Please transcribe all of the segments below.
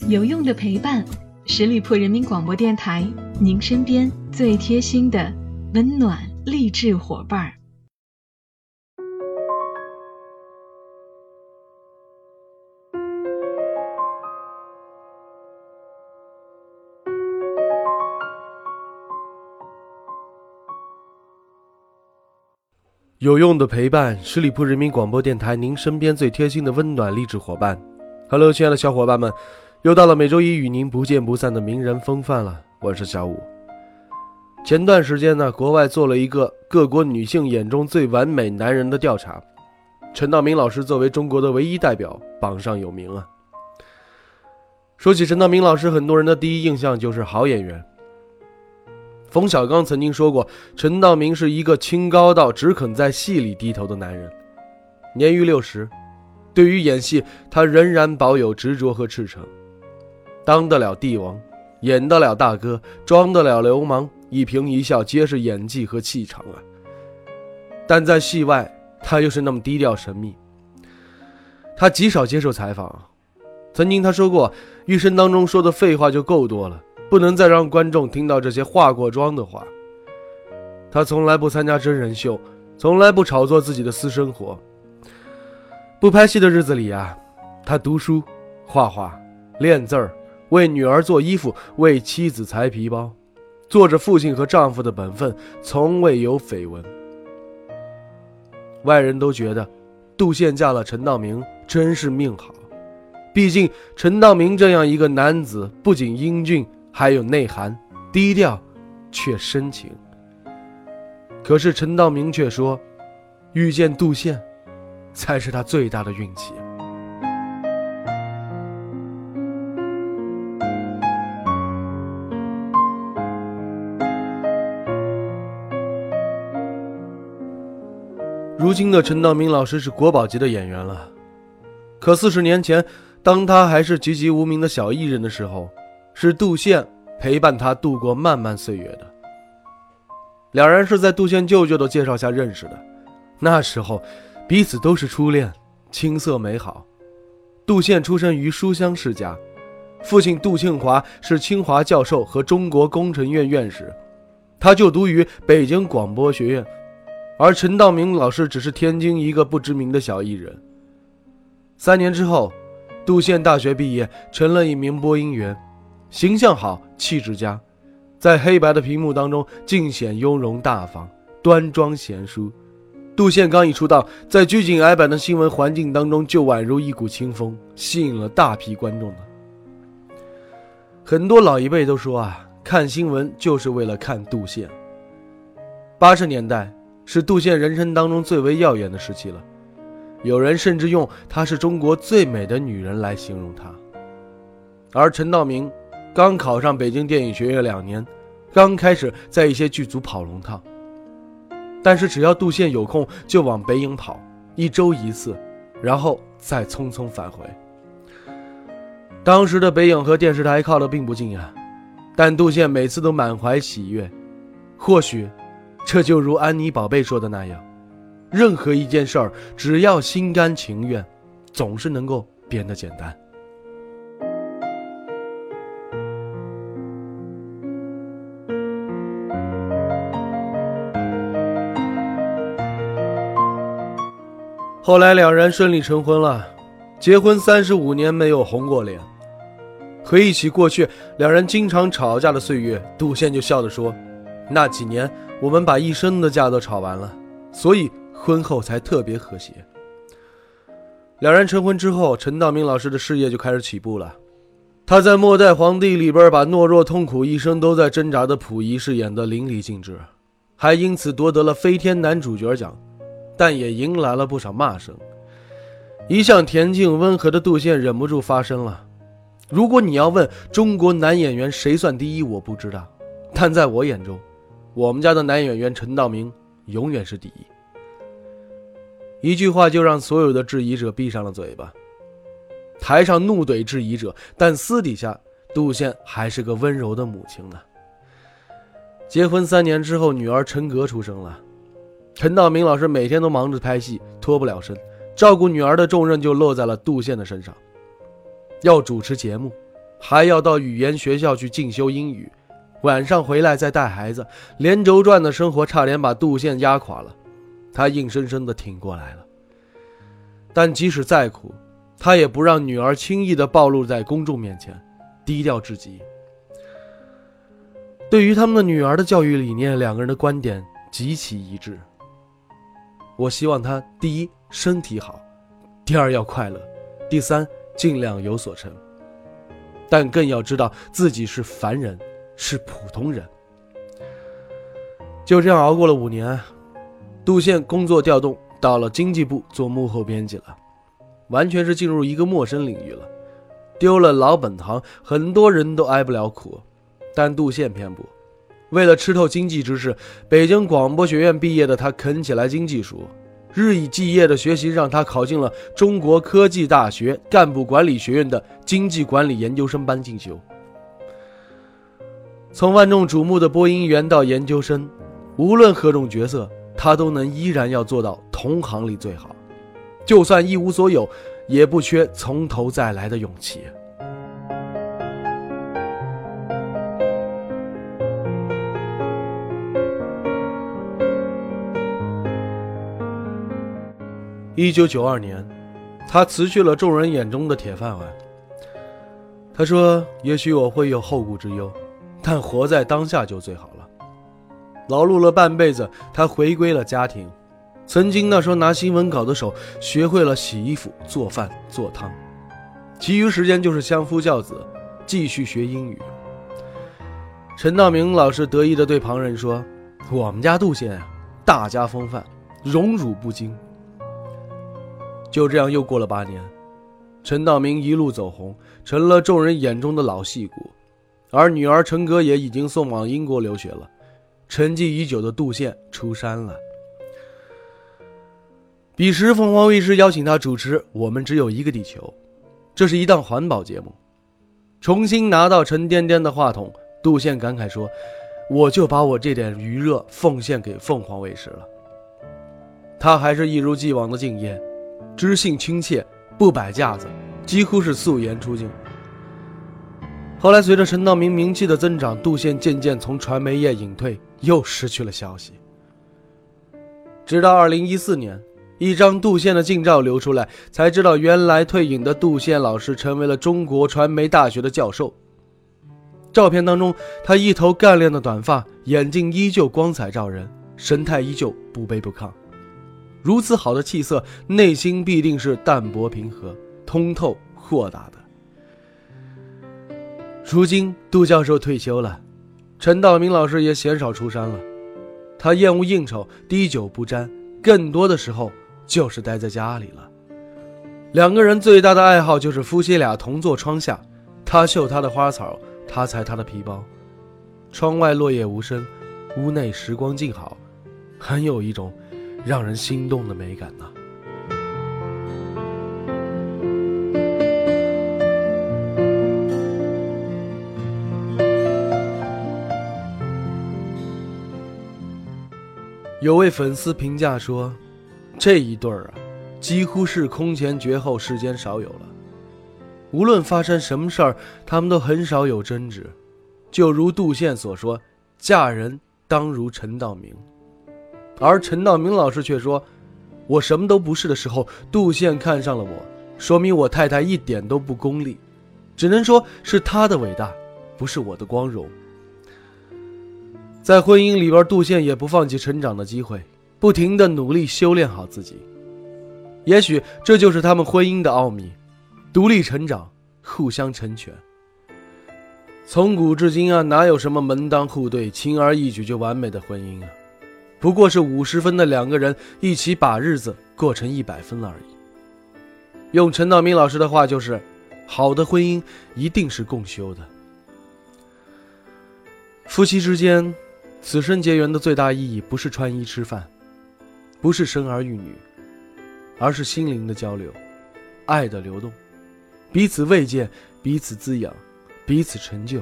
有用的陪伴，十里铺人民广播电台，您身边最贴心的温暖励志伙伴儿。有用的陪伴，十里铺人民广播电台，您身边最贴心的温暖励志伙伴。Hello，亲爱的小伙伴们，又到了每周一与您不见不散的名人风范了。我是小五。前段时间呢，国外做了一个各国女性眼中最完美男人的调查，陈道明老师作为中国的唯一代表，榜上有名啊。说起陈道明老师，很多人的第一印象就是好演员。冯小刚曾经说过，陈道明是一个清高到只肯在戏里低头的男人。年逾六十，对于演戏，他仍然保有执着和赤诚。当得了帝王，演得了大哥，装得了流氓，一颦一笑皆是演技和气场啊。但在戏外，他又是那么低调神秘。他极少接受采访，曾经他说过，一生当中说的废话就够多了。不能再让观众听到这些化过妆的话。他从来不参加真人秀，从来不炒作自己的私生活。不拍戏的日子里啊，他读书、画画、练字儿，为女儿做衣服，为妻子裁皮包，做着父亲和丈夫的本分，从未有绯闻。外人都觉得，杜宪嫁了陈道明真是命好，毕竟陈道明这样一个男子，不仅英俊。还有内涵，低调，却深情。可是陈道明却说，遇见杜宪，才是他最大的运气。如今的陈道明老师是国宝级的演员了，可四十年前，当他还是籍籍无名的小艺人的时候。是杜宪陪伴他度过漫漫岁月的。两人是在杜宪舅舅的介绍下认识的，那时候彼此都是初恋，青涩美好。杜宪出生于书香世家，父亲杜庆华是清华教授和中国工程院院士，他就读于北京广播学院，而陈道明老师只是天津一个不知名的小艺人。三年之后，杜宪大学毕业，成了一名播音员。形象好，气质佳，在黑白的屏幕当中尽显雍容大方、端庄贤淑。杜宪刚一出道，在拘谨矮板的新闻环境当中，就宛如一股清风，吸引了大批观众很多老一辈都说啊，看新闻就是为了看杜宪。八十年代是杜宪人生当中最为耀眼的时期了，有人甚至用她是中国最美的女人来形容她。而陈道明。刚考上北京电影学院两年，刚开始在一些剧组跑龙套。但是只要杜宪有空，就往北影跑，一周一次，然后再匆匆返回。当时的北影和电视台靠的并不近呀，但杜宪每次都满怀喜悦。或许，这就如安妮宝贝说的那样，任何一件事儿，只要心甘情愿，总是能够变得简单。后来两人顺利成婚了，结婚三十五年没有红过脸。回忆起过去两人经常吵架的岁月，杜宪就笑着说：“那几年我们把一生的架都吵完了，所以婚后才特别和谐。”两人成婚之后，陈道明老师的事业就开始起步了。他在《末代皇帝》里边把懦弱、痛苦、一生都在挣扎的溥仪饰演得淋漓尽致，还因此夺得了飞天男主角奖。但也迎来了不少骂声。一向恬静温和的杜宪忍不住发声了：“如果你要问中国男演员谁算第一，我不知道，但在我眼中，我们家的男演员陈道明永远是第一。”一句话就让所有的质疑者闭上了嘴巴。台上怒怼质疑者，但私底下，杜宪还是个温柔的母亲呢。结婚三年之后，女儿陈格出生了。陈道明老师每天都忙着拍戏，脱不了身，照顾女儿的重任就落在了杜宪的身上。要主持节目，还要到语言学校去进修英语，晚上回来再带孩子，连轴转的生活差点把杜宪压垮了。他硬生生的挺过来了。但即使再苦，他也不让女儿轻易的暴露在公众面前，低调至极。对于他们的女儿的教育理念，两个人的观点极其一致。我希望她第一身体好，第二要快乐，第三尽量有所成。但更要知道自己是凡人，是普通人。就这样熬过了五年，杜宪工作调动到了经济部做幕后编辑了，完全是进入一个陌生领域了，丢了老本行，很多人都挨不了苦。但杜宪偏不，为了吃透经济知识，北京广播学院毕业的他啃起来经济书，日以继夜的学习让他考进了中国科技大学干部管理学院的经济管理研究生班进修。从万众瞩目的播音员到研究生，无论何种角色，他都能依然要做到同行里最好，就算一无所有，也不缺从头再来的勇气。一九九二年，他辞去了众人眼中的铁饭碗。他说：“也许我会有后顾之忧，但活在当下就最好了。”劳碌了半辈子，他回归了家庭。曾经那双拿新闻稿的手，学会了洗衣服、做饭、做汤，其余时间就是相夫教子，继续学英语。陈道明老师得意地对旁人说：“我们家杜宪啊，大家风范，荣辱不惊。”就这样又过了八年，陈道明一路走红，成了众人眼中的老戏骨，而女儿陈格也已经送往英国留学了。沉寂已久的杜宪出山了。彼时，凤凰卫视邀请他主持《我们只有一个地球》，这是一档环保节目。重新拿到沉甸甸的话筒，杜宪感慨说：“我就把我这点余热奉献给凤凰卫视了。”他还是一如既往的敬业。知性亲切，不摆架子，几乎是素颜出镜。后来随着陈道明名气的增长，杜宪渐渐从传媒业隐退，又失去了消息。直到二零一四年，一张杜宪的近照流出来，才知道原来退隐的杜宪老师成为了中国传媒大学的教授。照片当中，他一头干练的短发，眼睛依旧光彩照人，神态依旧不卑不亢。如此好的气色，内心必定是淡泊平和、通透豁达的。如今杜教授退休了，陈道明老师也鲜少出山了。他厌恶应酬，滴酒不沾，更多的时候就是待在家里了。两个人最大的爱好就是夫妻俩同坐窗下，他绣他的花草，他裁他的皮包。窗外落叶无声，屋内时光静好，很有一种。让人心动的美感呢？有位粉丝评价说：“这一对儿啊，几乎是空前绝后，世间少有了。无论发生什么事儿，他们都很少有争执。就如杜宪所说：‘嫁人当如陈道明。’”而陈道明老师却说：“我什么都不是的时候，杜宪看上了我，说明我太太一点都不功利，只能说是他的伟大，不是我的光荣。”在婚姻里边，杜宪也不放弃成长的机会，不停的努力修炼好自己。也许这就是他们婚姻的奥秘：独立成长，互相成全。从古至今啊，哪有什么门当户对、轻而易举就完美的婚姻啊？不过是五十分的两个人一起把日子过成一百分了而已。用陈道明老师的话就是：好的婚姻一定是共修的。夫妻之间，此生结缘的最大意义不是穿衣吃饭，不是生儿育女，而是心灵的交流，爱的流动，彼此慰藉，彼此滋养，彼此成就，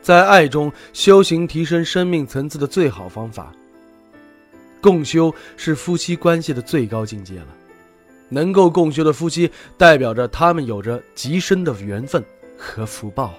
在爱中修行提升生命层次的最好方法。共修是夫妻关系的最高境界了，能够共修的夫妻，代表着他们有着极深的缘分，和福报啊！